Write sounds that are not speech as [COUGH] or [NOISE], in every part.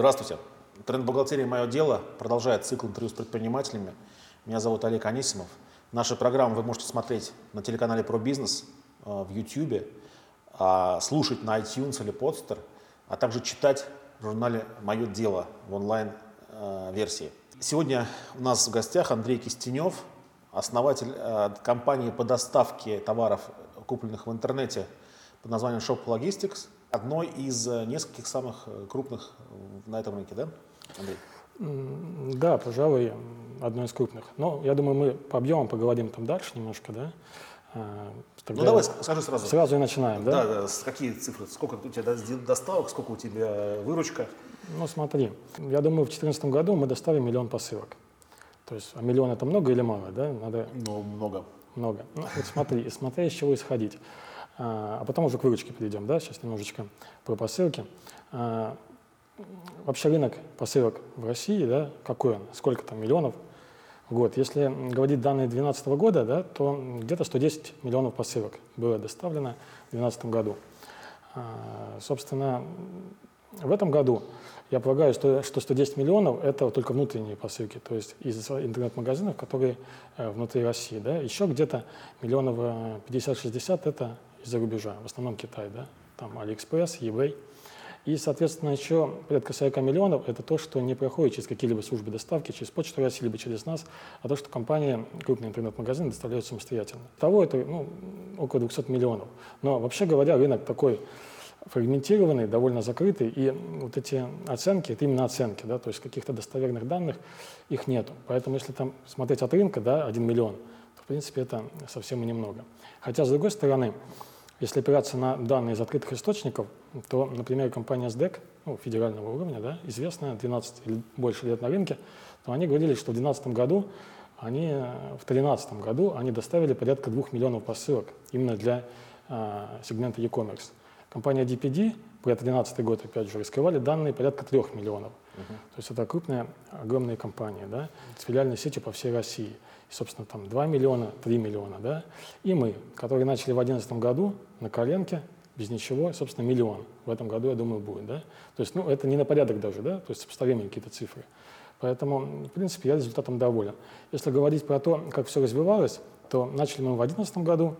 Здравствуйте. Тренд-бухгалтерия «Мое дело» продолжает цикл интервью с предпринимателями. Меня зовут Олег Анисимов. Наши программы вы можете смотреть на телеканале «Про бизнес», э, в YouTube, а, слушать на iTunes или Podster, а также читать в журнале «Мое дело» в онлайн-версии. Сегодня у нас в гостях Андрей Кистенев, основатель э, компании по доставке товаров, купленных в интернете под названием Shop Logistics, одной из э, нескольких самых э, крупных на этом рынке, да, Андрей? Да, пожалуй, одной из крупных. Но я думаю, мы по объемам поговорим там дальше немножко, да. А, тогда ну давай скажи сразу. Сразу и начинаем, да? Да, да. Какие цифры? Сколько у тебя доставок, сколько у тебя выручка? Ну смотри, я думаю, в 2014 году мы доставим миллион посылок. То есть, а миллион это много или мало, да? Надо... Ну, много. Много. Ну, вот смотри, [LAUGHS] смотря из чего исходить. А, а потом уже к выручке перейдем, да? Сейчас немножечко про посылки. А, вообще рынок посылок в России, да, какой он? Сколько там миллионов в год? Если говорить данные 2012 года, да, то где-то 110 миллионов посылок было доставлено в 2012 году. А, собственно, в этом году я полагаю, что, что 110 миллионов – это только внутренние посылки, то есть из интернет-магазинов, которые э, внутри России. Да? Еще где-то миллионов 50-60 – это из-за рубежа, в основном Китай, да? там AliExpress, eBay. И, соответственно, еще порядка 40 миллионов – это то, что не проходит через какие-либо службы доставки, через Почту России, либо через нас, а то, что компания, крупные интернет-магазины доставляют самостоятельно. Итого это ну, около 200 миллионов. Но, вообще говоря, рынок такой фрагментированный, довольно закрытый, и вот эти оценки, это именно оценки, да, то есть каких-то достоверных данных их нету. Поэтому если там смотреть от рынка, да, 1 миллион, принципе это совсем немного. Хотя, с другой стороны, если опираться на данные из открытых источников, то, например, компания SDEC, ну, федерального уровня, да, известная, 12 или больше лет на рынке, то они говорили, что в 2012 году они, в 2013 году они доставили порядка 2 миллионов посылок именно для а, сегмента e-commerce. Компания DPD, про 2013 год, опять же, раскрывали данные порядка 3 миллионов. Uh-huh. То есть это крупная, огромная компания, да, с филиальной сетью по всей России. И, собственно, там 2 миллиона, 3 миллиона, да. И мы, которые начали в 2011 году на коленке, без ничего, собственно, миллион. В этом году, я думаю, будет, да. То есть, ну, это не на порядок даже, да, то есть сопоставимые какие-то цифры. Поэтому, в принципе, я результатом доволен. Если говорить про то, как все развивалось, то начали мы в 2011 году,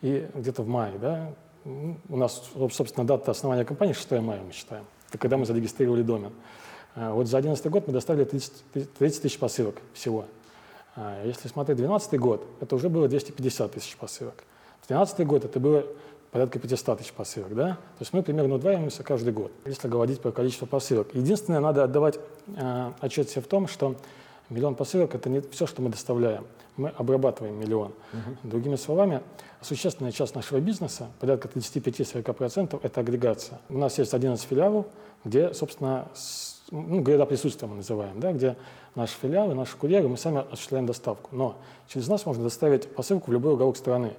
и где-то в мае, да, у нас, собственно, дата основания компании 6 мая мы считаем. Это когда мы зарегистрировали домен. А, вот за 2011 год мы доставили 30, 30 тысяч посылок всего. А, если смотреть 2012 год, это уже было 250 тысяч посылок. В 2013 год это было порядка 500 тысяч посылок, да? То есть мы примерно удваиваемся каждый год, если говорить про количество посылок. Единственное, надо отдавать э, отчет себе в том, что Миллион посылок – это не все, что мы доставляем. Мы обрабатываем миллион. Угу. Другими словами, существенная часть нашего бизнеса, порядка 35-40% – это агрегация. У нас есть 11 филиалов, где, собственно, ну, гряда присутствия мы называем, да, где наши филиалы, наши курьеры, мы сами осуществляем доставку. Но через нас можно доставить посылку в любой уголок страны.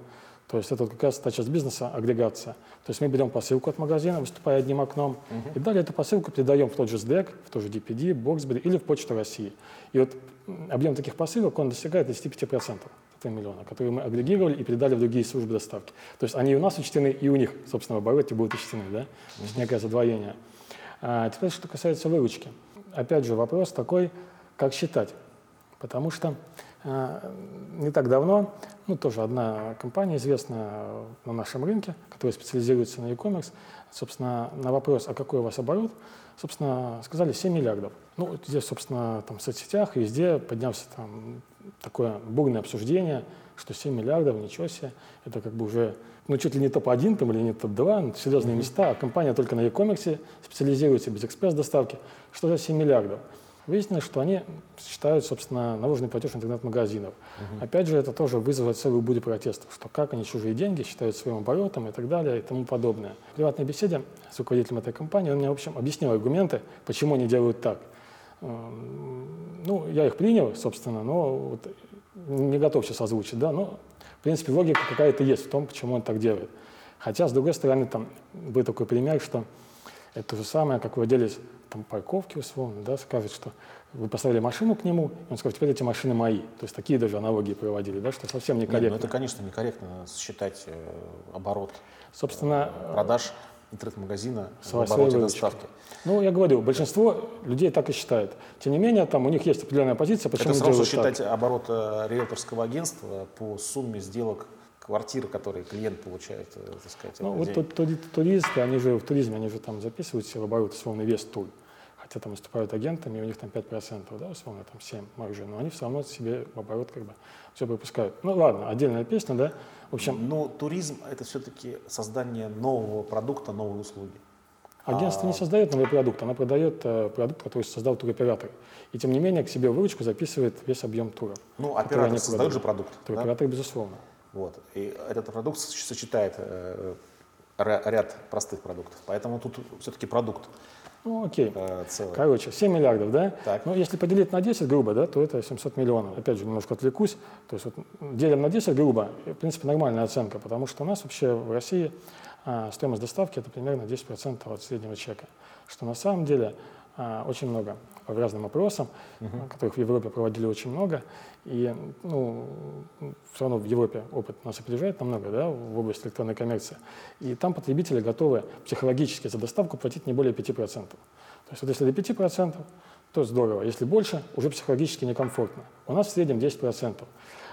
То есть это как раз та часть бизнеса, агрегация. То есть мы берем посылку от магазина, выступая одним окном, uh-huh. и далее эту посылку передаем в тот же SDEC, в тот же DPD, Boxberry или в Почту России. И вот объем таких посылок, он достигает 25% этого миллиона, которые мы агрегировали и передали в другие службы доставки. То есть они у нас учтены, и у них, собственно, в обороте будут учтены, да? То есть некое задвоение. А теперь, что касается выручки. Опять же, вопрос такой, как считать. Потому что не так давно, ну, тоже одна компания известная на нашем рынке, которая специализируется на e-commerce, собственно, на вопрос, а какой у вас оборот, собственно, сказали 7 миллиардов. Ну, здесь, собственно, там в соцсетях везде поднялся там такое бурное обсуждение, что 7 миллиардов, ничего себе, это как бы уже, ну, чуть ли не топ-1 там или не топ-2, ну, серьезные mm-hmm. места, а компания только на e-commerce специализируется без экспресс-доставки. Что за 7 миллиардов? Выяснилось, что они считают, собственно, наложенный платеж интернет-магазинов. Угу. Опять же, это тоже вызывает целую бурю протестов, что как они чужие деньги считают своим оборотом и так далее и тому подобное. В приватной беседе с руководителем этой компании он мне, в общем, объяснил аргументы, почему они делают так. Эм, ну, я их принял, собственно, но вот не готов сейчас озвучить, да, но, в принципе, логика какая-то есть в том, почему он так делает. Хотя, с другой стороны, там был такой пример, что это то же самое, как владелец там, парковки условно, да, скажет, что вы поставили машину к нему, и он скажет, теперь эти машины мои. То есть такие даже аналогии проводили, да, что совсем некорректно. Нет, ну это, конечно, некорректно считать э, оборот Собственно, э, продаж. интернет-магазина в обороте доставки. Ну, я говорю, большинство людей так и считает. Тем не менее, там у них есть определенная позиция, почему Это сразу считать так. оборот э, риэлторского агентства по сумме сделок квартиры, которые клиент получает, э, так сказать. Ну, вот туристы, они же в туризме, они же там записывают себе в оборот условный вес тур. Хотя там выступают агентами, и у них там 5%, да, условно, там 7 маржи, но они все равно себе в оборот как бы все пропускают. Ну ладно, отдельная песня, да. В общем, Но туризм – это все-таки создание нового продукта, новой услуги. агентство не А- создает новый продукт, она продает э, продукт, который создал туроператор. И тем не менее к себе в выручку записывает весь объем туров. Ну, оператор создает же продукт. да? Туроператор, безусловно. Вот. И этот продукт соч- сочетает э, ря- ряд простых продуктов. Поэтому тут все-таки продукт Ну, окей. э, целый. Короче, 7 миллиардов, да? Так. Ну, если поделить на 10, грубо, да, то это 700 миллионов. Опять же, немножко отвлекусь. То есть вот делим на 10, грубо, в принципе, нормальная оценка, потому что у нас вообще в России а, стоимость доставки это примерно 10% от среднего чека. Что на самом деле очень много по разным опросам, которых в Европе проводили очень много. И ну, все равно в Европе опыт нас опережает намного да, в области электронной коммерции. И там потребители готовы психологически за доставку платить не более 5%. То есть вот если до 5%, то здорово. Если больше, уже психологически некомфортно. У нас в среднем 10%.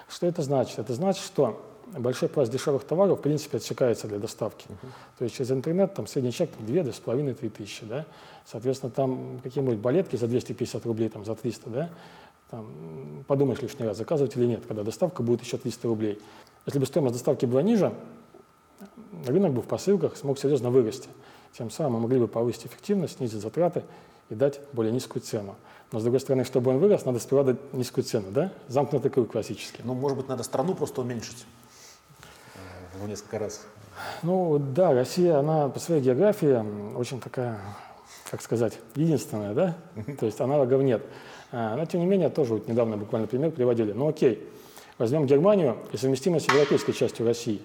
Что это значит? Это значит, что большой пласт дешевых товаров в принципе отсекается для доставки. То есть через интернет там средний чек 2-2,5-3 тысячи. Да? Соответственно, там какие-нибудь балетки за 250 рублей, там, за 300, да? там, подумаешь лишний раз, заказывать или нет, когда доставка будет еще 300 рублей. Если бы стоимость доставки была ниже, рынок бы в посылках смог серьезно вырасти. Тем самым мы могли бы повысить эффективность, снизить затраты и дать более низкую цену. Но, с другой стороны, чтобы он вырос, надо сперва дать низкую цену, да? Замкнутый круг классический. Ну, может быть, надо страну просто уменьшить в несколько раз. Ну, да, Россия, она по своей географии очень такая, как сказать, единственная, да? То есть аналогов нет. А, Но, тем не менее, тоже вот недавно буквально пример приводили. Ну, окей, возьмем Германию и совместимость с европейской частью России.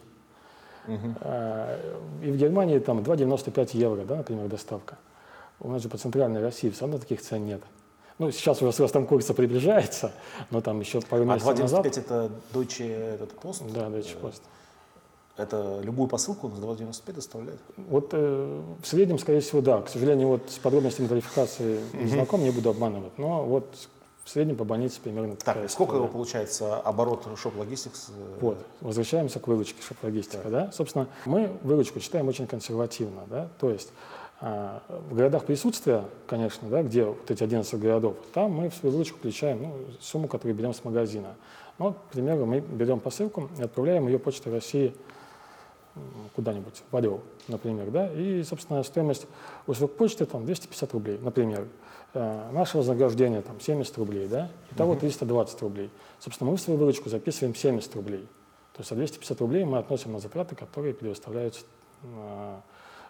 А, И в Германии там 2,95 евро, да, например, доставка. У нас же по центральной России все равно таких цен нет. Ну, сейчас уже с ростом курса приближается, но там еще пару А месяцев назад... 2,95 это Deutsche этот пост? Да, Deutsche Post. Это любую посылку за 2,95 доставляет? Вот э, в среднем, скорее всего, да. К сожалению, вот с подробностями тарификации не знаком, не буду обманывать. Но вот в среднем по больнице примерно Так, такая сколько история. его получается оборот Shop Logistics? э, Вот, возвращаемся к выручке шоп-логистика, да. Собственно, мы выручку читаем очень консервативно, да. То есть а, в городах присутствия, конечно, да, где вот эти 11 городов, там мы в свою выручку включаем ну, сумму, которую берем с магазина. Ну, вот, к примеру, мы берем посылку и отправляем ее почтой России куда-нибудь, в Орел, например, да, и, собственно, стоимость услуг почты там 250 рублей, например. Э, Наше вознаграждение там 70 рублей, да, итого 320 рублей. Собственно, мы в свою выручку записываем 70 рублей. То есть а 250 рублей мы относим на затраты, которые предоставляются э,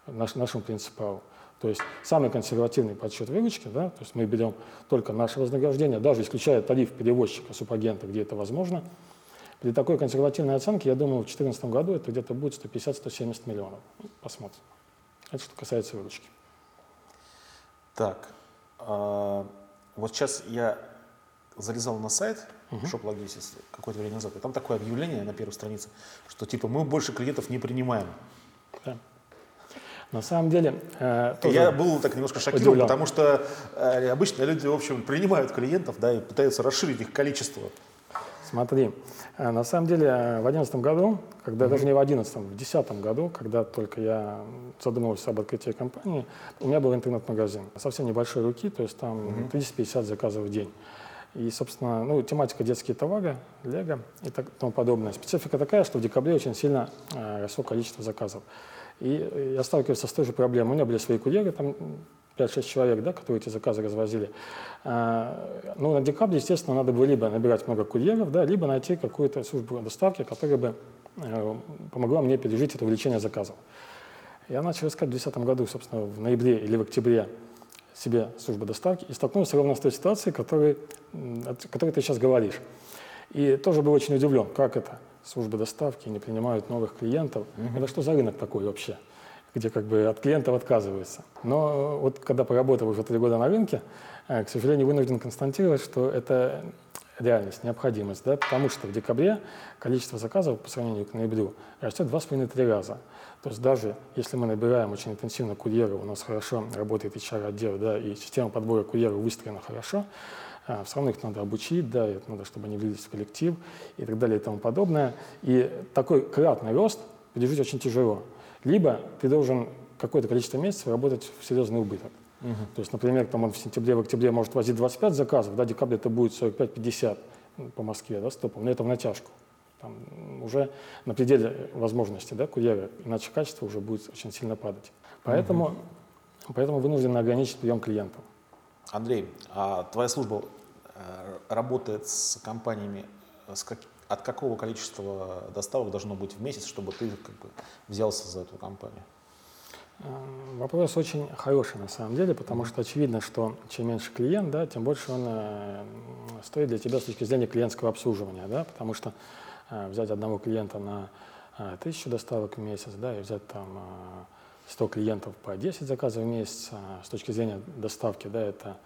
наш- нашему принципалу. То есть самый консервативный подсчет выручки, да, то есть мы берем только наше вознаграждение, даже исключая тариф перевозчика, субагента, где это возможно. При такой консервативной оценке, я думаю, в 2014 году это где-то будет 150-170 миллионов. Посмотрим. Это что касается выручки. Так, а, вот сейчас я залезал на сайт Shop Logistics какое-то время назад, и там такое объявление на первой странице, что типа мы больше клиентов не принимаем. Да. На самом деле, э, Я был так немножко шокирован, удивлен. потому что э, обычно люди, в общем, принимают клиентов, да, и пытаются расширить их количество. Смотри, э, на самом деле э, в 2011 году, когда даже не в 2011, в 2010 году, когда только я задумывался об открытии компании, у меня был интернет-магазин. Совсем небольшой руки, то есть там 30-50 заказов в день. И, собственно, ну, тематика детские товары, лего и так, тому подобное. Специфика такая, что в декабре очень сильно э, росло количество заказов. И э, я сталкивался с той же проблемой. У меня были свои курьеры, там 5-6 человек, да, которые эти заказы развозили. А, ну, на декабре, естественно, надо было либо набирать много курьеров, да, либо найти какую-то службу доставки, которая бы э, помогла мне пережить это увеличение заказов. Я начал искать в 2010 году, собственно, в ноябре или в октябре себе службу доставки и столкнулся ровно с той ситуацией, которой, о которой ты сейчас говоришь. И тоже был очень удивлен, как это службы доставки не принимают новых клиентов. Это что за рынок такой вообще, где как бы от клиентов отказываются. Но вот когда поработал уже три года на рынке, э, к сожалению, вынужден констатировать, что это реальность, необходимость, да, потому что в декабре количество заказов по сравнению к ноябрю растет 2,5-3 раза. То есть даже если мы набираем очень интенсивно курьеров, у нас хорошо работает HR-отдел, да, и система подбора курьеров выстроена хорошо, а, все равно их надо обучить, да, и надо, чтобы они влились в коллектив и так далее и тому подобное. И такой кратный рост пережить очень тяжело. Либо ты должен какое-то количество месяцев работать в серьезный убыток. Угу. То есть, например, там он в сентябре, в октябре может возить 25 заказов, да, декабре это будет 45-50 по Москве, да, стопом, но это в натяжку. Там уже на пределе возможностей, да, курьера, иначе качество уже будет очень сильно падать. Поэтому, угу. поэтому вынуждены ограничить прием клиентов. Андрей, а твоя служба э, работает с компаниями, с как, от какого количества доставок должно быть в месяц, чтобы ты как бы, взялся за эту компанию? Эм, вопрос очень хороший на самом деле, потому что очевидно, что чем меньше клиент, да, тем больше он э, стоит для тебя с точки зрения клиентского обслуживания, да, потому что э, взять одного клиента на э, тысячу доставок в месяц, да, и взять там э, 100 клиентов по 10 заказов в месяц, э, с точки зрения доставки, да, это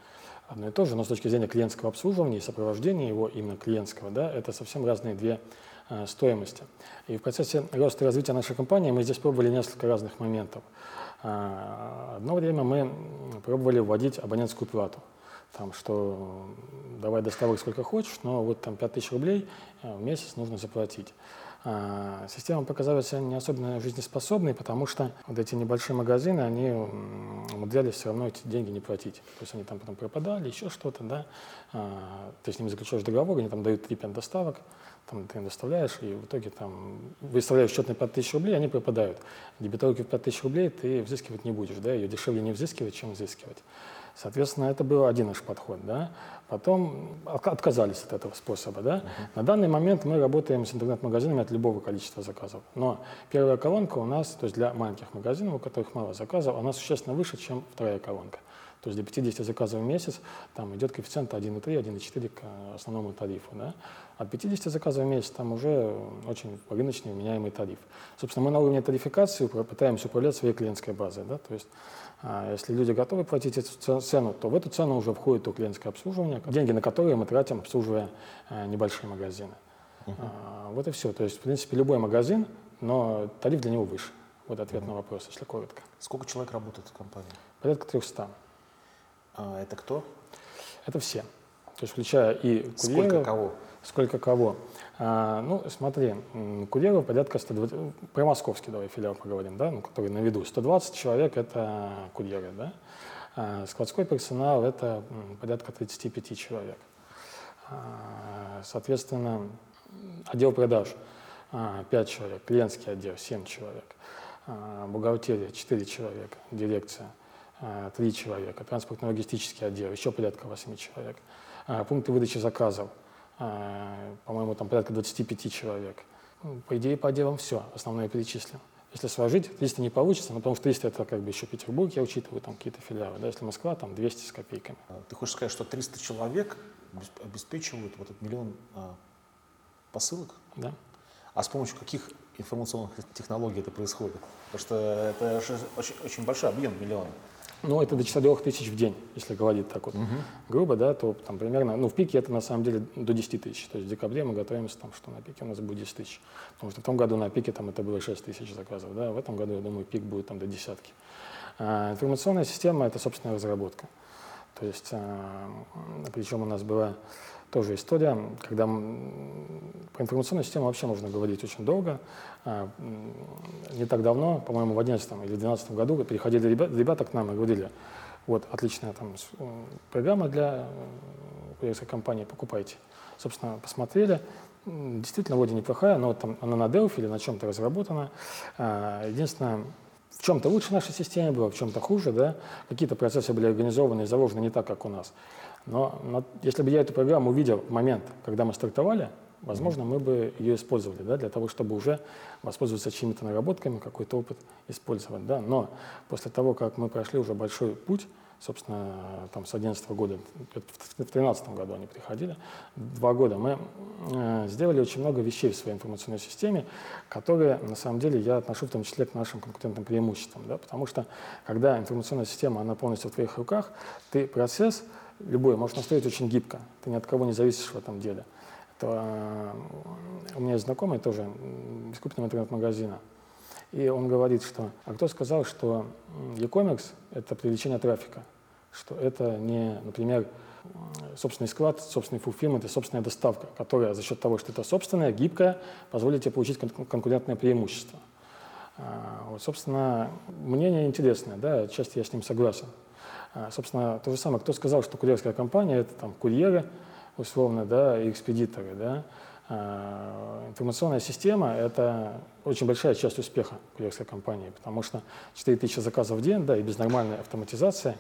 одно и то же, но с точки зрения клиентского обслуживания и сопровождения его именно клиентского, да, это совсем разные две э, стоимости. И в процессе роста и развития нашей компании мы здесь пробовали несколько разных моментов. А, одно время мы пробовали вводить абонентскую плату. Там, что давай доставок сколько хочешь, но вот там 5000 рублей э, в месяц нужно заплатить. А, система показалась не особенно жизнеспособной, потому что вот эти небольшие магазины, они умудрялись все равно эти деньги не платить. То есть они там потом пропадали, еще что-то, да. А, ты с ними заключаешь договор, они там дают 3-5 доставок, там ты им доставляешь, и в итоге там выставляешь счет на 5000 рублей, они пропадают. Дебиторки в 5000 рублей ты взыскивать не будешь, да, ее дешевле не взыскивать, чем взыскивать. Соответственно, это был один наш подход, да. Потом отказались от этого способа, да. Uh-huh. На данный момент мы работаем с интернет-магазинами от любого количества заказов. Но первая колонка у нас, то есть для маленьких магазинов, у которых мало заказов, она существенно выше, чем вторая колонка. То есть для 50 заказов в месяц там идет коэффициент 1,3, 1,4 к основному тарифу. Да? От 50 заказов в месяц там уже очень рыночный вменяемый тариф. Собственно, мы на уровне тарификации пытаемся управлять своей клиентской базой. Да? То есть а если люди готовы платить эту цену, то в эту цену уже входит то клиентское обслуживание, деньги на которые мы тратим, обслуживая э, небольшие магазины. Uh-huh. А, вот и все. То есть, в принципе, любой магазин, но тариф для него выше. Вот ответ uh-huh. на вопрос, если коротко. Сколько человек работает в компании? Порядка 300. А это кто? Это все. То есть включая и курьеров. Сколько кого? Сколько кого? А, ну, смотри, курьеров порядка 120, про московский давай филиал поговорим, да, ну, который на виду. 120 человек – это курьеры, да. А, складской персонал – это порядка 35 человек. А, соответственно, отдел продаж а, 5 человек, клиентский отдел 7 человек, а, бухгалтерия 4 человека, дирекция – Э, три человека, транспортно-логистический отдел, еще порядка 8 человек, э, пункты выдачи заказов, э, по-моему, там порядка 25 человек. Ну, по идее, по отделам все, основное перечислим. Если сложить, 300 не получится, но потому что 300 это как бы еще Петербург, я учитываю, там какие-то филиалы. Да? Если Москва, там 200 с копейками. Ты хочешь сказать, что 300 человек обеспечивают вот этот миллион а, посылок? Да. А с помощью каких информационных технологий это происходит? Потому что это очень, очень большой объем, миллион. Ну, это до 4 тысяч в день, если говорить так вот угу. грубо, да, то там примерно, ну, в пике это на самом деле до 10 тысяч. То есть в декабре мы готовимся, там, что на пике у нас будет 10 тысяч. Потому что в том году на пике там это было 6 тысяч заказов, да, в этом году, я думаю, пик будет там до десятки. А, информационная система – это собственная разработка. То есть, а, причем у нас была тоже история, когда про информационную систему вообще можно говорить очень долго. А, не так давно, по-моему, в 2011 или 2012 году приходили ребята, к нам и говорили, вот, отличная там программа для курьерской компании, покупайте. Собственно, посмотрели, действительно, вроде неплохая, но там она на Delphi или на чем-то разработана. Единственное, в чем-то лучше наша система была, в чем-то хуже, да. Какие-то процессы были организованы и заложены не так, как у нас. Но, но если бы я эту программу увидел в момент, когда мы стартовали, возможно, мы бы ее использовали, да, для того, чтобы уже воспользоваться чьими-то наработками, какой-то опыт использовать, да. Но после того, как мы прошли уже большой путь, собственно, там с 2011 года, в 2013 году они приходили, два года, мы э, сделали очень много вещей в своей информационной системе, которые, на самом деле, я отношу в том числе к нашим конкурентным преимуществам, да, потому что, когда информационная система, она полностью в твоих руках, ты процесс любой, можешь настроить очень гибко. Ты ни от кого не зависишь в этом деле. Это, э, у меня есть знакомый тоже из крупного интернет-магазина. И он говорит, что, а кто сказал, что e-commerce – это привлечение трафика, что это не, например, собственный склад, собственный фулфилмент и собственная доставка, которая за счет того, что это собственная, гибкая, позволит тебе получить конкурентное преимущество. А, вот, собственно, мнение интересное, да, отчасти я с ним согласен. А, собственно, то же самое, кто сказал, что курьерская компания – это там курьеры, условно, да, и экспедиторы, да. А, информационная система – это очень большая часть успеха курьерской компании, потому что 4000 заказов в день, да, и без нормальной автоматизации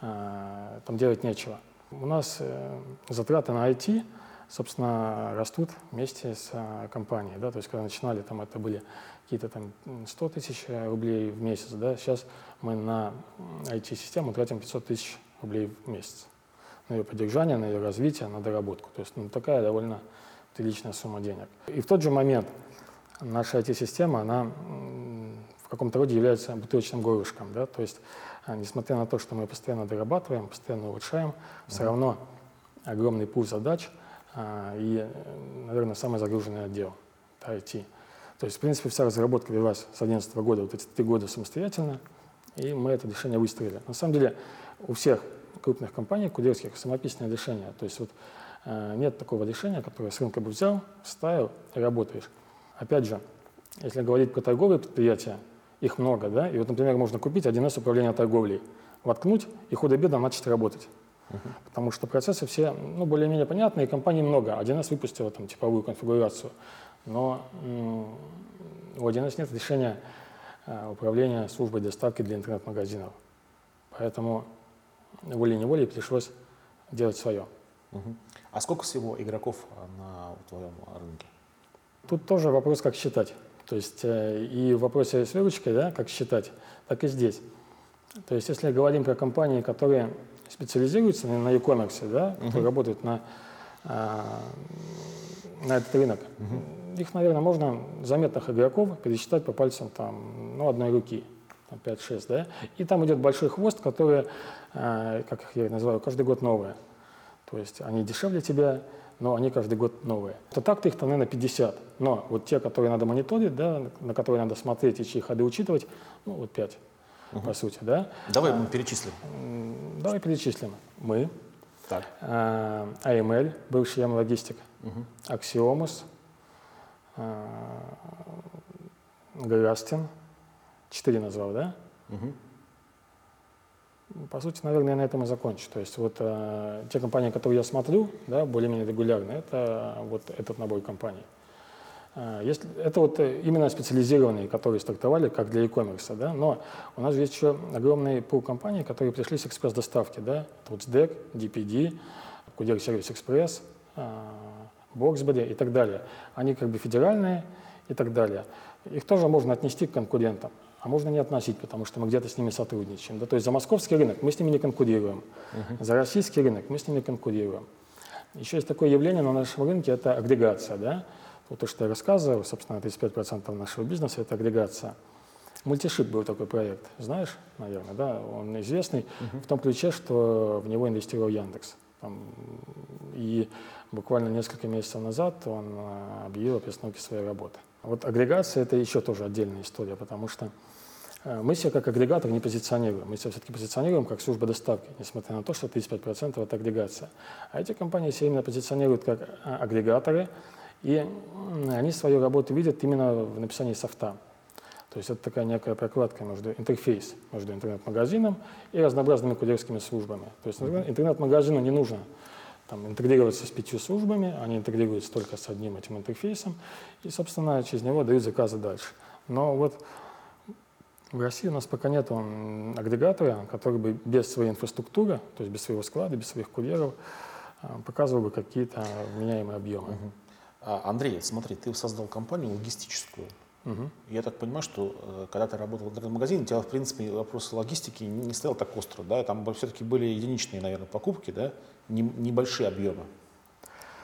там делать нечего. У нас э, затраты на IT, собственно, растут вместе с э, компанией. Да? То есть, когда начинали, там это были какие-то там 100 тысяч рублей в месяц. Да? Сейчас мы на IT-систему тратим 500 тысяч рублей в месяц. На ее поддержание, на ее развитие, на доработку. То есть ну, такая довольно приличная сумма денег. И в тот же момент наша IT-система, она в каком-то роде является бутылочным горлышком. Да? То есть а, несмотря на то, что мы постоянно дорабатываем, постоянно улучшаем, все равно огромный пул задач а, и, наверное, самый загруженный отдел это IT. То есть, в принципе, вся разработка велась с 2011 года, вот эти три года самостоятельно, и мы это решение выстроили. На самом деле у всех крупных компаний курьерских самописное решение. То есть вот э, нет такого решения, которое с рынка бы взял, вставил и работаешь. Опять же, если говорить про торговые предприятия, их много, да, и вот, например, можно купить 1С управления торговлей, воткнуть и худо-бедно начать работать. Uh-huh. Потому что процессы все ну, более-менее понятные, компаний много. 1С выпустила там типовую конфигурацию, но м- у 1С нет решения э, управления службой доставки для интернет-магазинов. Поэтому волей-неволей пришлось делать свое. Uh-huh. А сколько всего игроков на твоем рынке? Тут тоже вопрос, как считать. То есть э, и в вопросе с выручкой, да, как считать, так и здесь. То есть если говорим про компании, которые специализируются на e-commerce, да, uh-huh. которые работают на, а, на этот рынок, uh-huh. их, наверное, можно заметных игроков пересчитать по пальцам там, ну, одной руки, 5-6, да, и там идет большой хвост, который, а, как я называю, каждый год новые. То есть они дешевле тебя, но они каждый год новые. То так-то их, наверное, 50. Но вот те, которые надо мониторить, да, на которые надо смотреть и чьи ходы учитывать, ну, вот 5, угу. по сути, да. Давай а, мы перечислим. Давай перечислим. Мы, так. А, AML, бывший М-логистик, угу. А, Грастин, четыре назвал, да? Угу. По сути, наверное, я на этом и закончу. То есть вот э, те компании, которые я смотрю, да, более-менее регулярно, это вот этот набор компаний. Э, если, это вот именно специализированные, которые стартовали как для e-commerce, да, но у нас есть еще огромный пул компаний, которые пришли с экспресс-доставки, да, SDEC, DPD, Кудер Сервис Экспресс, Боксбери и так далее. Они как бы федеральные и так далее. Их тоже можно отнести к конкурентам а можно не относить, потому что мы где-то с ними сотрудничаем. Да? То есть за московский рынок мы с ними не конкурируем, uh-huh. за российский рынок мы с ними конкурируем. Еще есть такое явление на нашем рынке, это агрегация. Да? Вот то, что я рассказывал, собственно, 35% нашего бизнеса – это агрегация. Мультишип был такой проект, знаешь, наверное, да? Он известный uh-huh. в том ключе, что в него инвестировал Яндекс. Там, и буквально несколько месяцев назад он а, объявил о перестановке своей работы. Вот агрегация – это еще тоже отдельная история, потому что Э, мы себя как агрегатор не позиционируем. Мы себя все-таки позиционируем как служба доставки, несмотря на то, что 35% это агрегация. А эти компании себя именно позиционируют как а, агрегаторы, и они свою работу видят именно в написании софта. То есть это такая некая прокладка между интерфейс между интернет-магазином и разнообразными курьерскими службами. То есть интернет-магазину не нужно там, интегрироваться с пятью службами, они интегрируются только с одним этим интерфейсом, и, собственно, через него дают заказы дальше. Но вот в России у нас пока нет агрегатора, который бы без своей инфраструктуры, то есть без своего склада, без своих курьеров, а, показывал бы какие-то вменяемые объемы. А, Андрей, смотри, ты создал компанию логистическую. Угу. Я так понимаю, что э, когда ты работал в интернет-магазине, у тебя, в принципе, вопрос логистики не стоял так остро, да? Там все-таки были единичные, наверное, покупки, да? Небольшие объемы.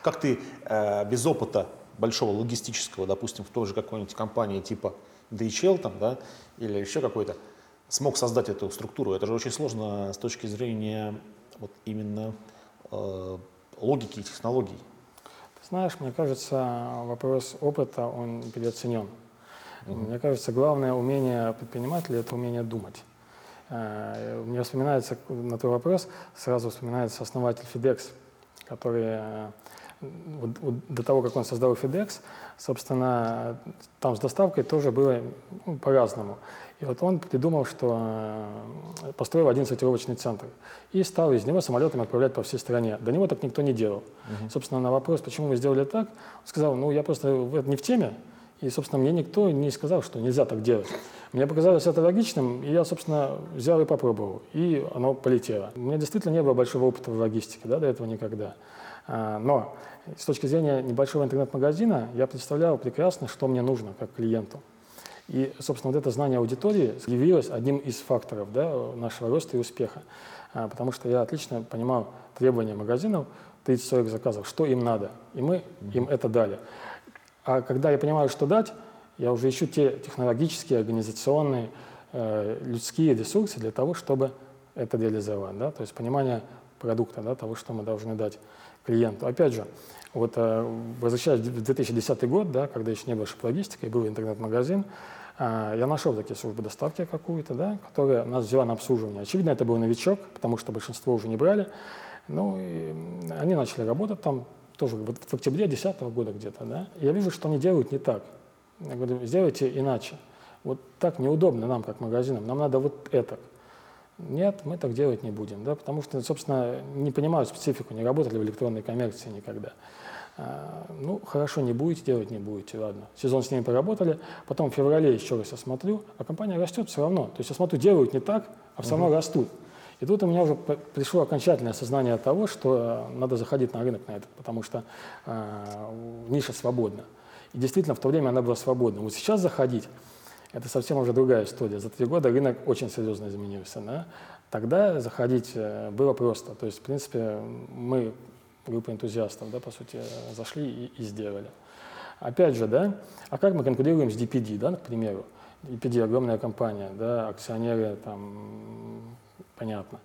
Как ты э, без опыта большого логистического, допустим, в той же какой-нибудь компании типа DHL там, да, или еще какой-то, смог создать эту структуру. Это же очень сложно с точки зрения вот именно э, логики и технологий? Ты знаешь, мне кажется, вопрос опыта, он переоценен. Угу. Мне кажется, главное умение предпринимателя – это умение думать. Э, мне вспоминается на твой вопрос, сразу вспоминается основатель FedEx, который э, до того, как он создал FedEx, собственно, там с доставкой тоже было ну, по-разному. И вот он придумал, что э, построил один сортировочный центр и стал из него самолетами отправлять по всей стране. До него так никто не делал. Uh-huh. Собственно, на вопрос, почему вы сделали так, он сказал, ну, я просто не в теме, и, собственно, мне никто не сказал, что нельзя так делать. Мне показалось это логичным, и я, собственно, взял и попробовал, и оно полетело. У меня действительно не было большого опыта в логистике, да, до этого никогда. А, но с точки зрения небольшого интернет-магазина я представлял прекрасно, что мне нужно как клиенту. И, собственно, вот это знание аудитории явилось одним из факторов да, нашего роста и успеха. А, потому что я отлично понимал требования магазинов, 30-40 заказов, что им надо. И мы им это дали. А когда я понимаю, что дать, я уже ищу те технологические, организационные, э, людские ресурсы для того, чтобы это реализовать. Да? То есть понимание продукта, да, того, что мы должны дать клиенту. Опять же, вот э, возвращаясь в 2010 год, да, когда еще не было шип-логистика и был интернет-магазин, э, я нашел такие службы доставки какую-то, да, которая нас взяла на обслуживание. Очевидно, это был новичок, потому что большинство уже не брали. Ну, и они начали работать там тоже вот в октябре 2010 года где-то, да. Я вижу, что они делают не так. Я говорю, сделайте иначе. Вот так неудобно нам, как магазинам. Нам надо вот это. Нет, мы так делать не будем, да, потому что, собственно, не понимают специфику, не работали в электронной коммерции никогда. А, ну, хорошо, не будете делать, не будете, ладно. Сезон с ними поработали, потом в феврале еще раз я смотрю, а компания растет все равно. То есть я смотрю, делают не так, а все равно угу. растут. И тут у меня уже пришло окончательное осознание того, что надо заходить на рынок на этот, потому что э, ниша свободна. И действительно, в то время она была свободна. Вот сейчас заходить, это совсем уже другая история. За три года рынок очень серьезно изменился. Да? Тогда заходить э, было просто. То есть, в принципе, мы, группа энтузиастов, да, по сути, зашли и, и сделали. Опять же, да, а как мы конкурируем с DPD, да, к примеру? DPD огромная компания, да, акционеры там, понятно,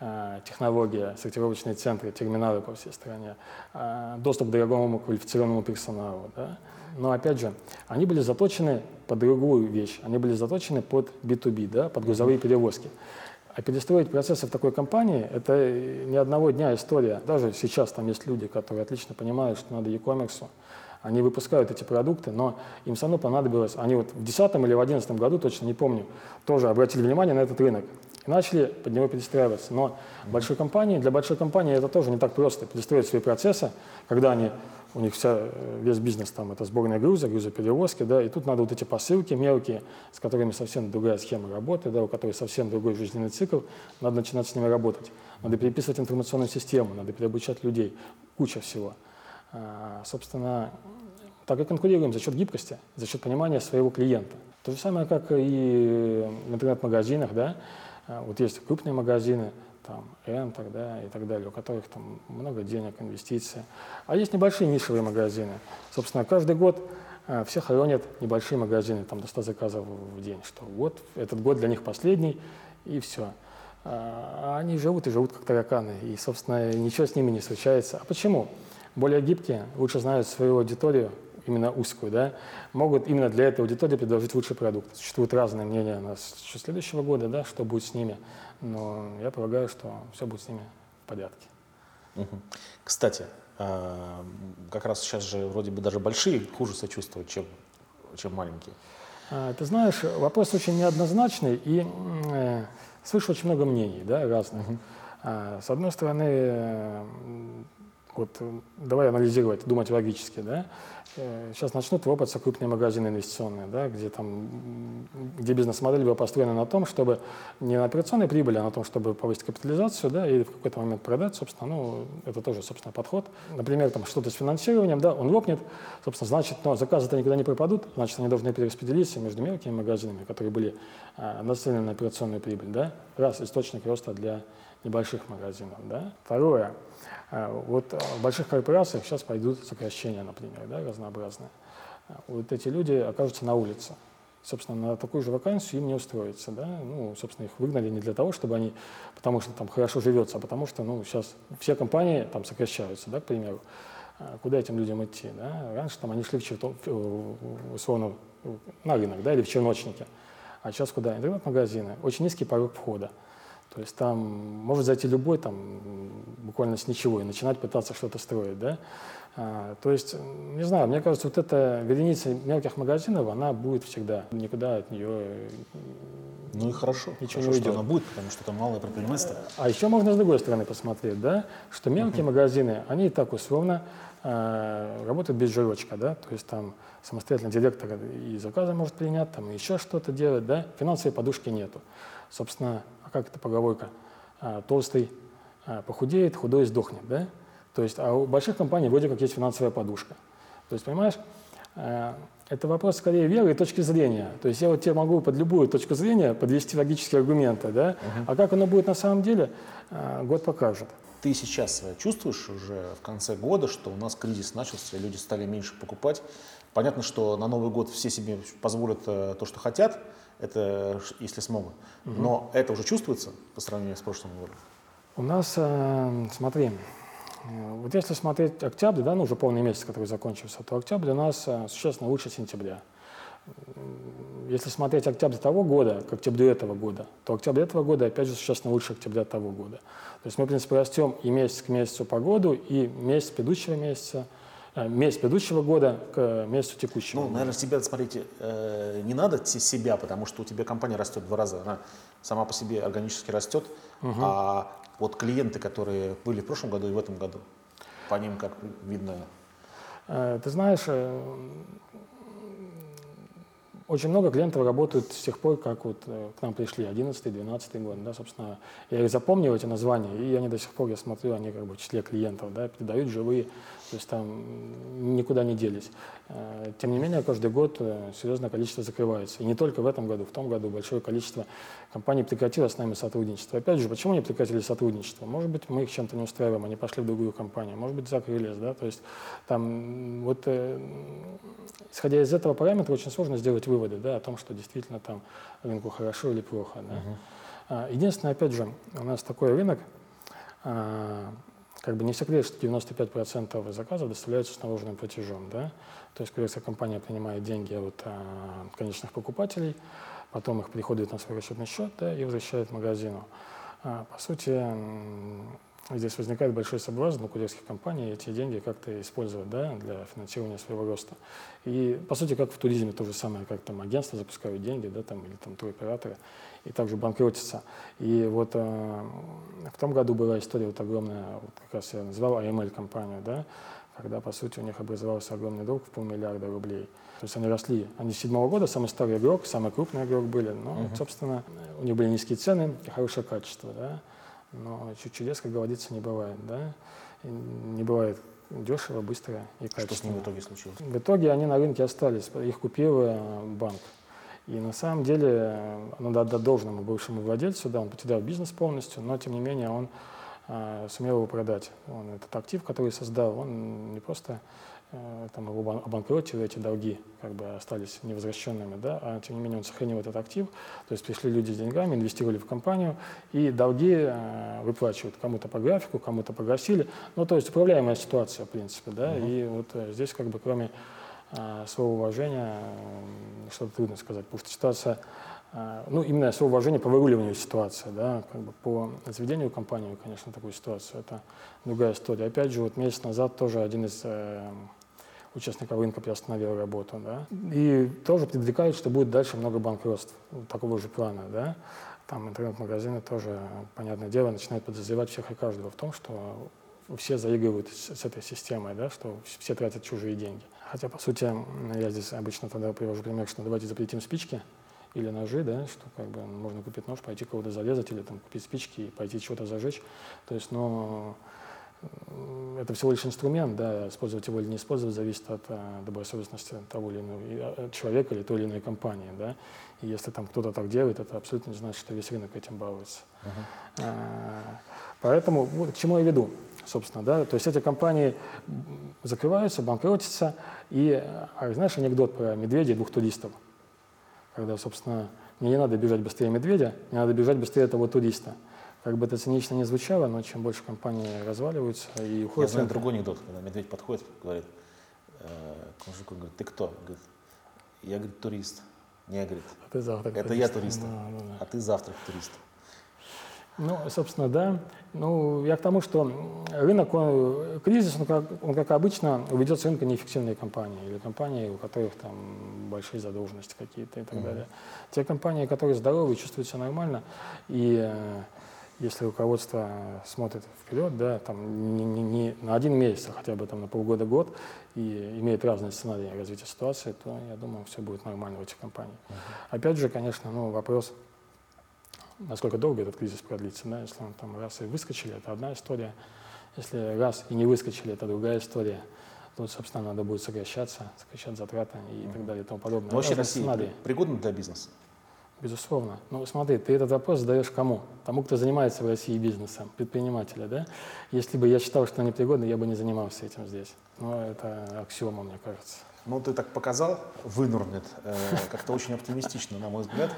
а, технология, сортировочные центры, терминалы по всей стране, а, доступ к дорогому квалифицированному персоналу, да, но опять же, они были заточены под другую вещь. Они были заточены под B2B, да, под грузовые перевозки. А перестроить процессы в такой компании – это не одного дня история. Даже сейчас там есть люди, которые отлично понимают, что надо e-commerce. Они выпускают эти продукты, но им равно понадобилось, они вот в 2010 или в 2011 году, точно не помню, тоже обратили внимание на этот рынок и начали под него перестраиваться. Но большой компании, для большой компании это тоже не так просто перестроить свои процессы, когда они у них вся, э, весь бизнес там это сборная груза, грузоперевозки, да, и тут надо вот эти посылки мелкие, с которыми совсем другая схема работы, да, у которой совсем другой жизненный цикл, надо начинать с ними работать. Надо переписывать информационную систему, надо переобучать людей, куча всего. А, собственно, так и конкурируем за счет гибкости, за счет понимания своего клиента. То же самое, как и в интернет-магазинах, да, а, вот есть крупные магазины, там, Enter, да, и так далее, у которых там много денег, инвестиций. А есть небольшие нишевые магазины. Собственно, каждый год э, все хоронят небольшие магазины, там до 100 заказов в день, что вот этот год для них последний, и все. А они живут и живут как тараканы, и, собственно, ничего с ними не случается. А почему? Более гибкие, лучше знают свою аудиторию, именно узкую, да, могут именно для этой аудитории предложить лучший продукт. Существуют разные мнения нас еще следующего года, да, что будет с ними но я полагаю, что все будет с ними в порядке. Кстати, а, как раз сейчас же вроде бы даже большие хуже себя чувствуют, чем, чем маленькие. А, ты знаешь, вопрос очень неоднозначный, и э, слышу очень много мнений да, разных. Угу. С одной стороны, вот давай анализировать, думать логически, да, сейчас начнут лопаться крупные магазины инвестиционные, да, где, там, где бизнес-модель была построена на том, чтобы не на операционной прибыли, а на том, чтобы повысить капитализацию, да, и в какой-то момент продать, собственно, ну, это тоже, собственно, подход. Например, там что-то с финансированием, да, он лопнет, собственно, значит, но заказы-то никогда не пропадут, значит, они должны перераспределиться между мелкими магазинами, которые были а, нацелены на операционную прибыль, да, раз источник роста для небольших магазинов, да. Второе, а, вот в больших корпорациях сейчас пойдут сокращения, например, да, разнообразные. Вот эти люди окажутся на улице. Собственно, на такую же вакансию им не устроиться, да, ну, собственно, их выгнали не для того, чтобы они, потому что там хорошо живется, а потому что, ну, сейчас все компании там сокращаются, да, к примеру. А куда этим людям идти, да? Раньше там они шли в черто, условно, на рынок, да, или в черночники. А сейчас куда? Интернет-магазины. Очень низкий порог входа. То есть там может зайти любой, там, буквально с ничего, и начинать пытаться что-то строить, да. А, то есть, не знаю, мне кажется, вот эта вереница мелких магазинов, она будет всегда, никуда от нее ну и хорошо, ничего хорошо, не что уйдет. она будет, потому что там малое предпринимательство. А еще можно с другой стороны посмотреть, да, что мелкие магазины, они и так условно э, работают без жирочка, да, то есть там самостоятельно директор и заказы может принять, там еще что-то делать, да, финансовой подушки нету. Собственно, а как эта поговорка? А, толстый а, похудеет, худой сдохнет, да? То есть, а у больших компаний вроде как есть финансовая подушка. То есть, понимаешь, а, это вопрос скорее веры и точки зрения. То есть я вот тебе могу под любую точку зрения подвести логические аргументы, да? А как оно будет на самом деле, год покажет. Ты сейчас чувствуешь уже в конце года, что у нас кризис начался, люди стали меньше покупать. Понятно, что на Новый год все себе позволят э, то, что хотят, это если смогут. Но это уже чувствуется по сравнению с прошлым годом. У нас, э, смотри, вот если смотреть октябрь, да, ну уже полный месяц, который закончился, то октябрь у нас э, существенно лучше сентября. Если смотреть октябрь того года к октябрю этого года, то октябрь этого года, опять же, существенно лучше октября того года. То есть мы, в принципе, растем и месяц к месяцу по году, и месяц предыдущего месяца, месяц предыдущего года к месяцу текущего. Ну, наверное, тебя, смотрите, э, не надо себя, потому что у тебя компания растет в два раза. Она сама по себе органически растет. А вот клиенты, которые были в прошлом году и в этом году, по ним, как видно, Э, Ты знаешь, э, очень много клиентов работают с тех пор, как вот э, к нам пришли 11-12 год, да, собственно, я их запомнил, эти названия, и они до сих пор, я смотрю, они как бы в числе клиентов, да, передают живые, то есть там никуда не делись. Э, Тем не менее, каждый год э, серьезное количество закрывается. И не только в этом году, в том году большое количество компаний прекратило с нами сотрудничество. Опять же, почему они прекратили сотрудничество? Может быть, мы их чем-то не устраиваем, они пошли в другую компанию, может быть, закрылись, да, то есть там вот исходя из этого параметра очень сложно сделать выводы, да, о том, что действительно там рынку хорошо или плохо, да. А, Единственное, опять же, у нас такой рынок, а, как бы не секрет, что 95% заказов доставляются с наложенным платежом, да, то есть курьерская компания принимает деньги от а, конечных покупателей, потом их приходит на свой расчетный счет, да, и возвращает магазину. А, по сути, здесь возникает большой соблазн у курьерских компаний эти деньги как-то использовать, да, для финансирования своего роста. И, по сути, как в туризме, то же самое, как там агентства запускают деньги, да, там, или там туроператоры, и также банкротятся. И вот э, в том году была история вот огромная, вот как раз я называл AML-компанию, да, когда, по сути, у них образовался огромный долг в полмиллиарда рублей. То есть они росли, они с седьмого года самый старый игрок, самый крупный игрок были, но, собственно, у них были низкие цены и хорошее качество, да, но чудес, как говорится, не бывает, да, не бывает дешево, быстро и что с качественно. ним в итоге случилось? В итоге они на рынке остались, их купил банк. И на самом деле, э, надо отдать должному бывшему владельцу, да, он потерял бизнес полностью, но тем не менее он э, сумел его продать. Он этот актив, который создал, он не просто там его бан- обанкротил, эти долги как бы остались невозвращенными, да, а тем не менее он сохранил этот актив, то есть пришли люди с деньгами, инвестировали в компанию, и долги э, выплачивают кому-то по графику, кому-то погасили, ну, то есть управляемая ситуация, в принципе, да, и вот э, здесь как бы кроме а, своего уважения, что-то трудно сказать, потому что ситуация, ну, именно своего уважения по выруливанию ситуации, да, как бы по заведению компании, конечно, такую ситуацию, это другая история. Опять же, вот месяц назад тоже один из э, участников рынка приостановил работу, да, и тоже предрекают, что будет дальше много банкротств такого же плана, да, там интернет-магазины тоже, понятное дело, начинают подозревать всех и каждого в том, что все заигрывают с, с этой системой, да, что все тратят чужие деньги. Хотя, по сути, я здесь обычно тогда привожу пример, что давайте запретим спички или ножи, да, что как бы можно купить нож, пойти кого-то зарезать или там купить спички и пойти чего-то зажечь. То есть, ну, м, это всего лишь инструмент, да, использовать его или не использовать зависит от а, добросовестности того или иного а, человека или той или иной компании, да. И если там кто-то так делает, это абсолютно не значит, что весь рынок этим балуется. А, Поэтому вот к чему я веду, собственно, да, то есть эти компании закрываются, банкротятся, и, а, знаешь, анекдот про медведя и двух туристов. когда, собственно, мне не надо бежать быстрее медведя, мне надо бежать быстрее того туриста. Как бы это цинично не звучало, но чем больше компании разваливаются и Я уходят... знаю с рынка- другой анекдот, когда медведь подходит, говорит, э, к мужику, говорит, ты кто? Говорит, я, говорит, турист. Не, говорит, А ты завтрак это я турист. турист, Да, да, да. а ты завтрак турист. Ну, собственно, да. Ну, я к тому, что рынок, он, кризис, он как, он, как обычно, ведет с рынка неэффективные компании или компании, у которых там большие задолженности какие-то и так Мгм. далее. Те компании, которые здоровы, чувствуют себя нормально, и э, если руководство смотрит вперед, да, там не, не- не на один месяц, а хотя бы там на полгода-год, и имеет разные сценарии развития ситуации, то, я думаю, все будет нормально в этих компаниях. Опять же, конечно, ну, вопрос, насколько долго этот кризис продлится. Да? Если он там раз и выскочили, это одна история. Если раз и не выскочили, это другая история. Тут, собственно, надо будет сокращаться, сокращать затраты и так далее и тому подобное. Но вообще Россия пригодна для бизнеса? Безусловно. Ну, смотри, ты этот вопрос задаешь кому? Тому, кто занимается в России бизнесом, предпринимателя, да? Если бы я считал, что они пригодны, я бы не занимался этим здесь. Но это аксиома, мне кажется. Ну, ты так показал, вынурнет, э, как-то очень оптимистично, на мой взгляд.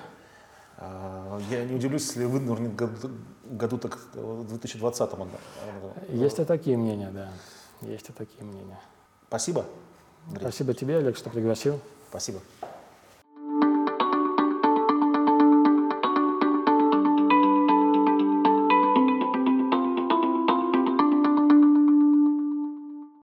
А, Я не удивлюсь, если вынурнет году, году так э, в 2020 он, э, Есть и такие мнения, да. Есть и такие мнения. Спасибо. Андрей. Спасибо тебе, Олег, что пригласил. Спасибо.